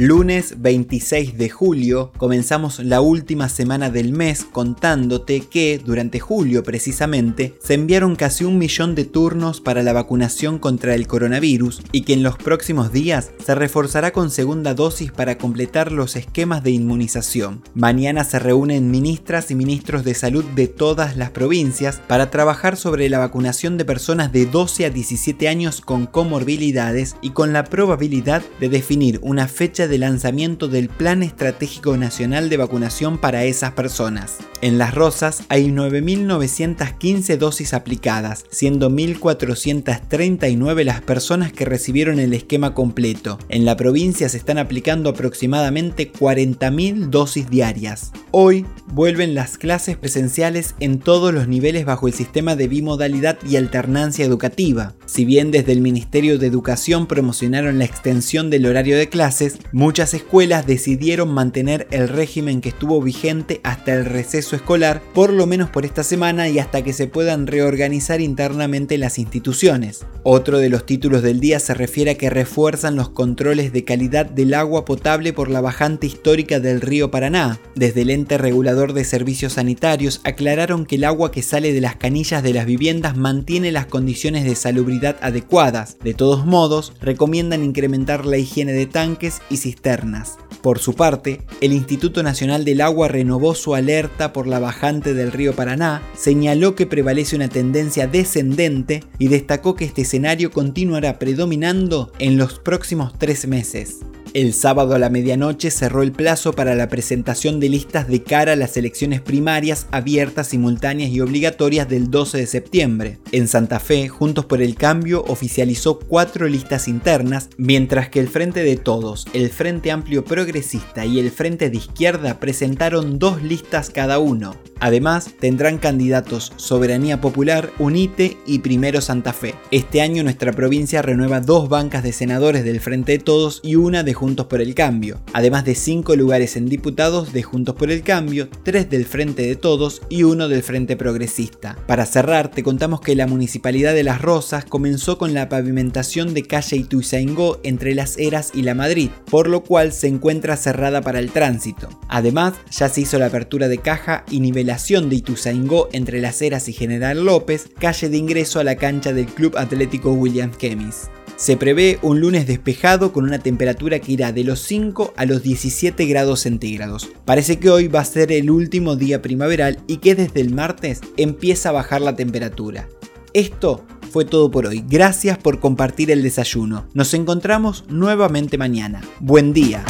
Lunes 26 de julio comenzamos la última semana del mes contándote que durante julio precisamente se enviaron casi un millón de turnos para la vacunación contra el coronavirus y que en los próximos días se reforzará con segunda dosis para completar los esquemas de inmunización. Mañana se reúnen ministras y ministros de salud de todas las provincias para trabajar sobre la vacunación de personas de 12 a 17 años con comorbilidades y con la probabilidad de definir una fecha de lanzamiento del Plan Estratégico Nacional de Vacunación para esas personas. En Las Rosas hay 9.915 dosis aplicadas, siendo 1.439 las personas que recibieron el esquema completo. En la provincia se están aplicando aproximadamente 40.000 dosis diarias. Hoy vuelven las clases presenciales en todos los niveles bajo el sistema de bimodalidad y alternancia educativa. Si bien desde el Ministerio de Educación promocionaron la extensión del horario de clases, muchas escuelas decidieron mantener el régimen que estuvo vigente hasta el receso escolar, por lo menos por esta semana y hasta que se puedan reorganizar internamente las instituciones. Otro de los títulos del día se refiere a que refuerzan los controles de calidad del agua potable por la bajante histórica del río Paraná. Desde el ente regulador de servicios sanitarios aclararon que el agua que sale de las canillas de las viviendas mantiene las condiciones de salubridad adecuadas. De todos modos, recomiendan incrementar la higiene de tanques y cisternas. Por su parte, el Instituto Nacional del Agua renovó su alerta por la bajante del río Paraná, señaló que prevalece una tendencia descendente y destacó que este escenario continuará predominando en los próximos tres meses. El sábado a la medianoche cerró el plazo para la presentación de listas de cara a las elecciones primarias abiertas, simultáneas y obligatorias del 12 de septiembre. En Santa Fe, Juntos por el Cambio oficializó cuatro listas internas, mientras que el Frente de Todos, el Frente Amplio Progresista y el Frente de Izquierda presentaron dos listas cada uno. Además, tendrán candidatos Soberanía Popular, UNITE y Primero Santa Fe. Este año nuestra provincia renueva dos bancas de senadores del Frente de Todos y una de Juntos por el Cambio, además de cinco lugares en diputados de Juntos por el Cambio, tres del Frente de Todos y uno del Frente Progresista. Para cerrar, te contamos que la Municipalidad de Las Rosas comenzó con la pavimentación de calle Ituzaingó entre Las Heras y La Madrid, por lo cual se encuentra cerrada para el tránsito. Además, ya se hizo la apertura de caja y nivel de Ituzaingó entre Las Heras y General López, calle de ingreso a la cancha del Club Atlético William Kemis. Se prevé un lunes despejado con una temperatura que irá de los 5 a los 17 grados centígrados. Parece que hoy va a ser el último día primaveral y que desde el martes empieza a bajar la temperatura. Esto fue todo por hoy. Gracias por compartir el desayuno. Nos encontramos nuevamente mañana. Buen día.